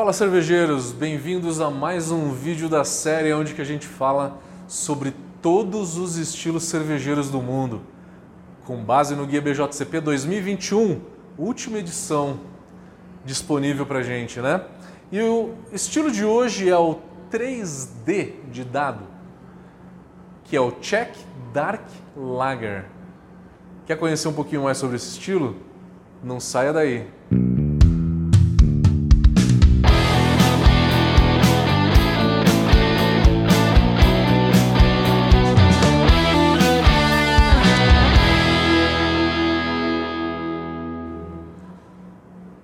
Fala cervejeiros, bem-vindos a mais um vídeo da série onde que a gente fala sobre todos os estilos cervejeiros do mundo, com base no Guia BJCP 2021, última edição disponível pra gente, né? E o estilo de hoje é o 3D de dado, que é o Czech Dark Lager. Quer conhecer um pouquinho mais sobre esse estilo? Não saia daí.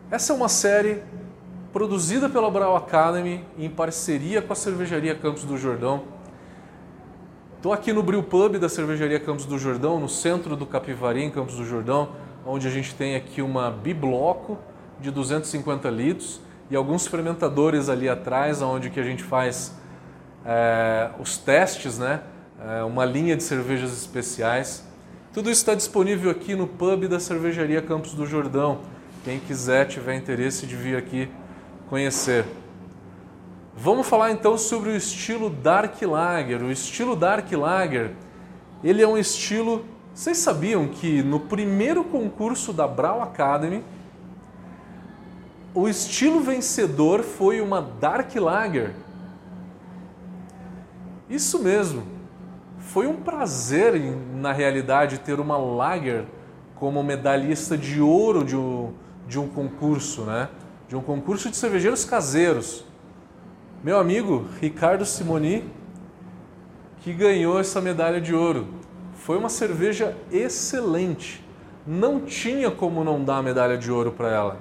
Essa é uma série produzida pela Brau Academy em parceria com a cervejaria Campos do Jordão. Estou aqui no Brew Pub da cervejaria Campos do Jordão, no centro do Capivari, em Campos do Jordão, onde a gente tem aqui uma bibloco de 250 litros e alguns fermentadores ali atrás, onde que a gente faz é, os testes, né? É, uma linha de cervejas especiais. Tudo isso está disponível aqui no pub da cervejaria Campos do Jordão quem quiser, tiver interesse de vir aqui conhecer. Vamos falar então sobre o estilo Dark Lager. O estilo Dark Lager, ele é um estilo... Vocês sabiam que no primeiro concurso da Brau Academy, o estilo vencedor foi uma Dark Lager? Isso mesmo. Foi um prazer, na realidade, ter uma Lager como medalhista de ouro de um de um concurso, né? De um concurso de cervejeiros caseiros. Meu amigo Ricardo Simoni, que ganhou essa medalha de ouro. Foi uma cerveja excelente. Não tinha como não dar a medalha de ouro para ela.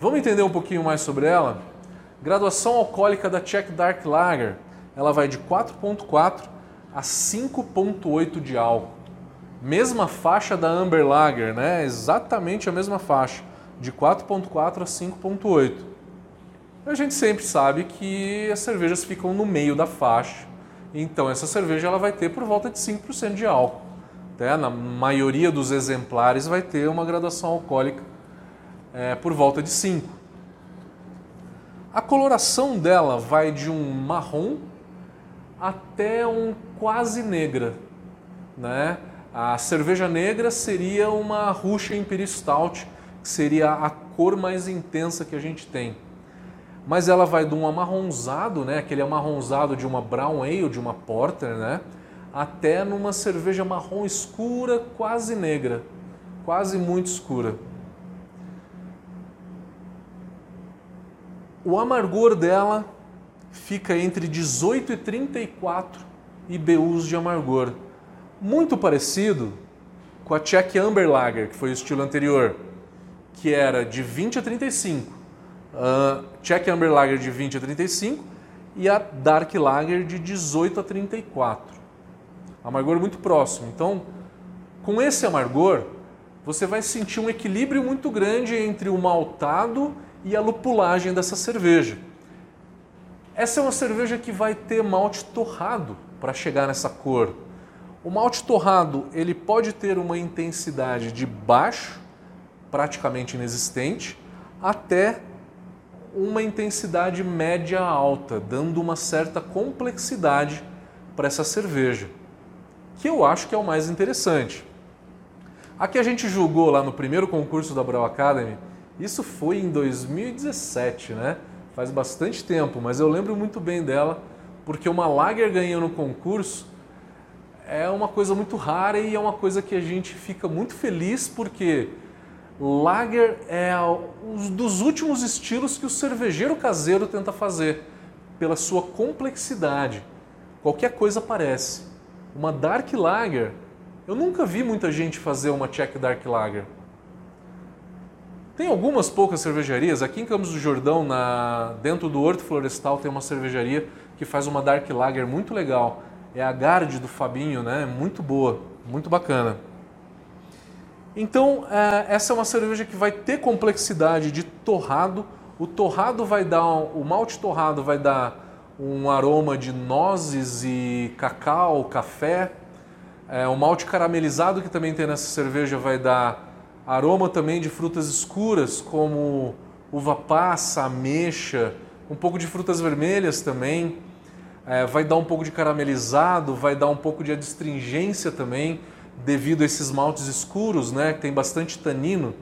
Vamos entender um pouquinho mais sobre ela? Graduação alcoólica da Czech Dark Lager. Ela vai de 4.4 a 5.8 de álcool. Mesma faixa da Amber Lager, né? Exatamente a mesma faixa, de 4.4 a 5.8. A gente sempre sabe que as cervejas ficam no meio da faixa. Então essa cerveja ela vai ter por volta de 5% de álcool. Né? Na maioria dos exemplares vai ter uma graduação alcoólica é, por volta de 5. A coloração dela vai de um marrom até um quase negra, né? A cerveja negra seria uma Russian Imperial Stout, que seria a cor mais intensa que a gente tem. Mas ela vai de um amarronzado, né, aquele amarronzado de uma Brown Ale, de uma Porter, né, até numa cerveja marrom escura, quase negra, quase muito escura. O amargor dela fica entre 18 e 34 IBUs de amargor muito parecido com a Czech Amber Lager, que foi o estilo anterior, que era de 20 a 35. Uh, Czech Amber Lager de 20 a 35 e a Dark Lager de 18 a 34. Amargor muito próximo. Então, com esse amargor, você vai sentir um equilíbrio muito grande entre o maltado e a lupulagem dessa cerveja. Essa é uma cerveja que vai ter malte torrado para chegar nessa cor. O malte torrado ele pode ter uma intensidade de baixo, praticamente inexistente, até uma intensidade média alta, dando uma certa complexidade para essa cerveja, que eu acho que é o mais interessante. A que a gente julgou lá no primeiro concurso da Brau Academy, isso foi em 2017, né? Faz bastante tempo, mas eu lembro muito bem dela, porque uma Lager ganhou no concurso é uma coisa muito rara e é uma coisa que a gente fica muito feliz porque Lager é um dos últimos estilos que o cervejeiro caseiro tenta fazer pela sua complexidade. Qualquer coisa parece. Uma Dark Lager, eu nunca vi muita gente fazer uma Czech Dark Lager. Tem algumas poucas cervejarias. Aqui em Campos do Jordão, na, dentro do Horto Florestal, tem uma cervejaria que faz uma Dark Lager muito legal é a Garde do Fabinho, né? Muito boa, muito bacana. Então, é, essa é uma cerveja que vai ter complexidade de torrado. O torrado vai dar, o malte torrado vai dar um aroma de nozes e cacau, café. É, o malte caramelizado que também tem nessa cerveja vai dar aroma também de frutas escuras, como uva passa, ameixa, um pouco de frutas vermelhas também. É, vai dar um pouco de caramelizado, vai dar um pouco de adstringência também, devido a esses maltes escuros, né? Que tem bastante tanino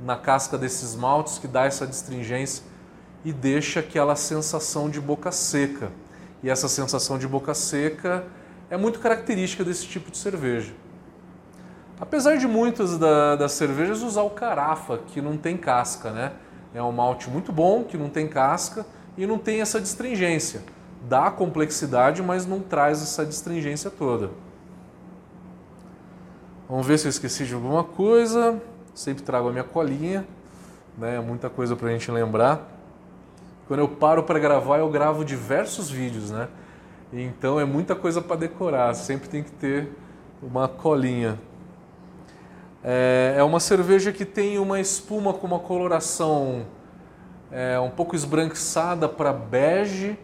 na casca desses maltes que dá essa adstringência e deixa aquela sensação de boca seca. E essa sensação de boca seca é muito característica desse tipo de cerveja. Apesar de muitas da, das cervejas usar o carafa, que não tem casca, né? É um malte muito bom, que não tem casca e não tem essa distringência. Dá complexidade, mas não traz essa distringência toda. Vamos ver se eu esqueci de alguma coisa. Sempre trago a minha colinha, né? Muita coisa para a gente lembrar. Quando eu paro para gravar, eu gravo diversos vídeos, né? Então é muita coisa para decorar. Sempre tem que ter uma colinha. É, é uma cerveja que tem uma espuma com uma coloração é, um pouco esbranquiçada para bege,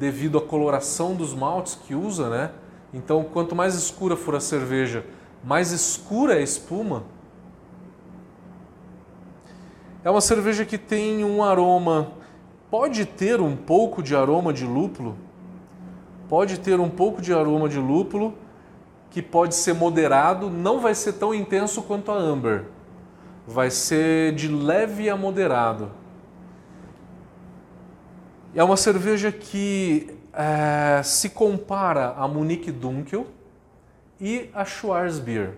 devido à coloração dos maltes que usa, né? Então, quanto mais escura for a cerveja, mais escura é a espuma. É uma cerveja que tem um aroma, pode ter um pouco de aroma de lúpulo, pode ter um pouco de aroma de lúpulo, que pode ser moderado, não vai ser tão intenso quanto a Amber. Vai ser de leve a moderado. É uma cerveja que é, se compara a Munich Dunkel e a Schwarzbier.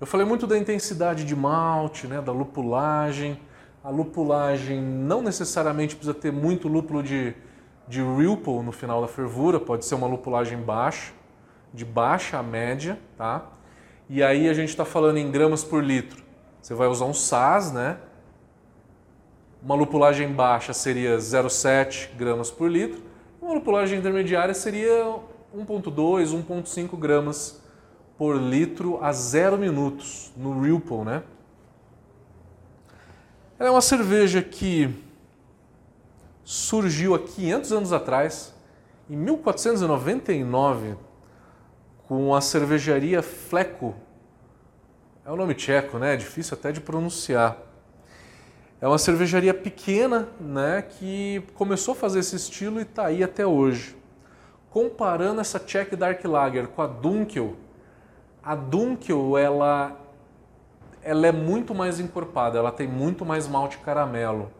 Eu falei muito da intensidade de malte, né, da lupulagem. A lupulagem não necessariamente precisa ter muito lúpulo de, de Ripple no final da fervura, pode ser uma lupulagem baixa de baixa a média, tá? E aí a gente está falando em gramas por litro. Você vai usar um SAS, né? Uma lupulagem baixa seria 0,7 gramas por litro. Uma lupulagem intermediária seria 1,2, 1,5 gramas por litro a 0 minutos no Ripple, né? Ela é uma cerveja que surgiu há 500 anos atrás, em 1499, com a cervejaria Fleco. É um nome tcheco, né? É difícil até de pronunciar. É uma cervejaria pequena, né, que começou a fazer esse estilo e está aí até hoje. Comparando essa Czech Dark Lager com a Dunkel, a Dunkel ela ela é muito mais encorpada, ela tem muito mais malte caramelo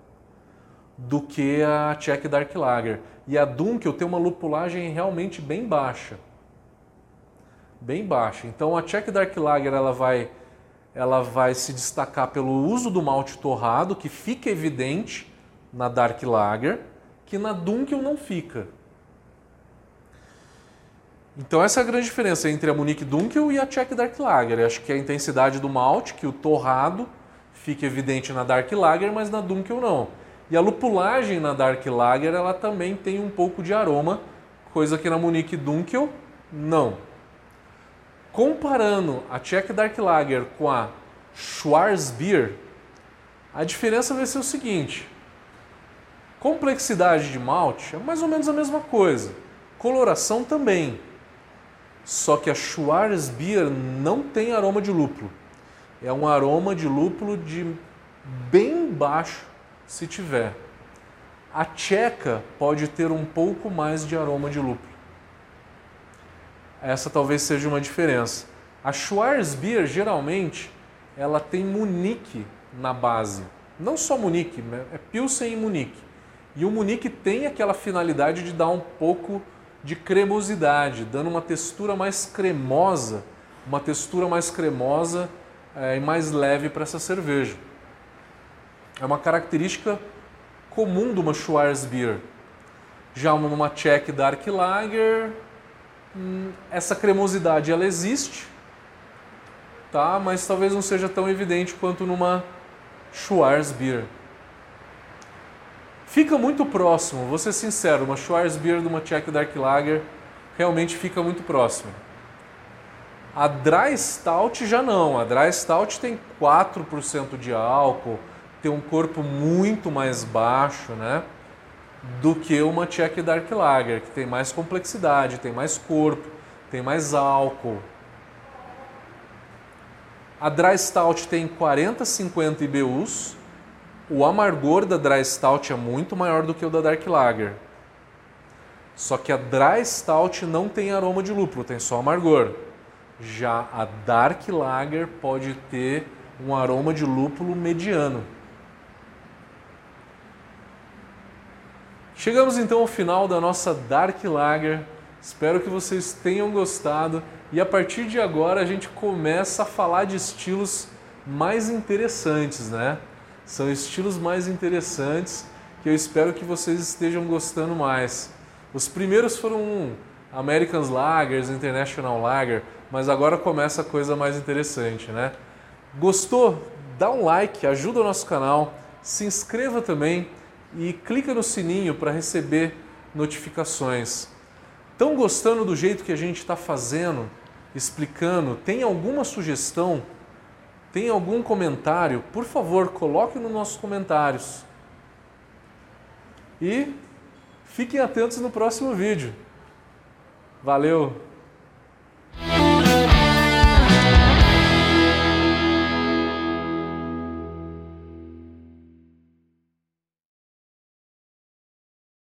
do que a Czech Dark Lager. E a Dunkel tem uma lupulagem realmente bem baixa bem baixa. Então a Czech Dark Lager ela vai, ela vai se destacar pelo uso do malte torrado, que fica evidente na Dark Lager, que na Dunkel não fica. Então essa é a grande diferença entre a Munich Dunkel e a Czech Dark Lager. Eu acho que a intensidade do malte, que o torrado fica evidente na Dark Lager, mas na Dunkel não. E a lupulagem na Dark Lager ela também tem um pouco de aroma, coisa que na Munich Dunkel não. Comparando a Czech Dark Lager com a Schwarzbier, a diferença vai ser o seguinte: complexidade de malte é mais ou menos a mesma coisa, coloração também. Só que a Schwarzbier não tem aroma de lúpulo. É um aroma de lúpulo de bem baixo, se tiver. A tcheca pode ter um pouco mais de aroma de lúpulo. Essa talvez seja uma diferença. A Schwarzbier, geralmente, ela tem Munique na base. Não só Munique, né? é Pilsen e Munique. E o Munique tem aquela finalidade de dar um pouco de cremosidade, dando uma textura mais cremosa, uma textura mais cremosa é, e mais leve para essa cerveja. É uma característica comum de uma Schwarzbier. Já uma Czech Dark Lager, essa cremosidade ela existe, tá? mas talvez não seja tão evidente quanto numa Schwarzbier. Fica muito próximo, vou ser sincero, uma Schwarzbier de uma Czech Dark Lager realmente fica muito próximo. A Dry Stout já não, a Dry Stout tem 4% de álcool, tem um corpo muito mais baixo, né? Do que uma Czech Dark Lager, que tem mais complexidade, tem mais corpo, tem mais álcool. A Dry Stout tem 40, 50 IBUs o amargor da Dry Stout é muito maior do que o da Dark Lager. Só que a Dry Stout não tem aroma de lúpulo, tem só amargor. Já a Dark Lager pode ter um aroma de lúpulo mediano. Chegamos então ao final da nossa Dark Lager. Espero que vocês tenham gostado e a partir de agora a gente começa a falar de estilos mais interessantes, né? São estilos mais interessantes que eu espero que vocês estejam gostando mais. Os primeiros foram Americans Lagers, International Lager, mas agora começa a coisa mais interessante, né? Gostou? Dá um like, ajuda o nosso canal, se inscreva também e clica no sininho para receber notificações. Estão gostando do jeito que a gente está fazendo, explicando? Tem alguma sugestão? Tem algum comentário? Por favor, coloque nos nossos comentários. E fiquem atentos no próximo vídeo. Valeu!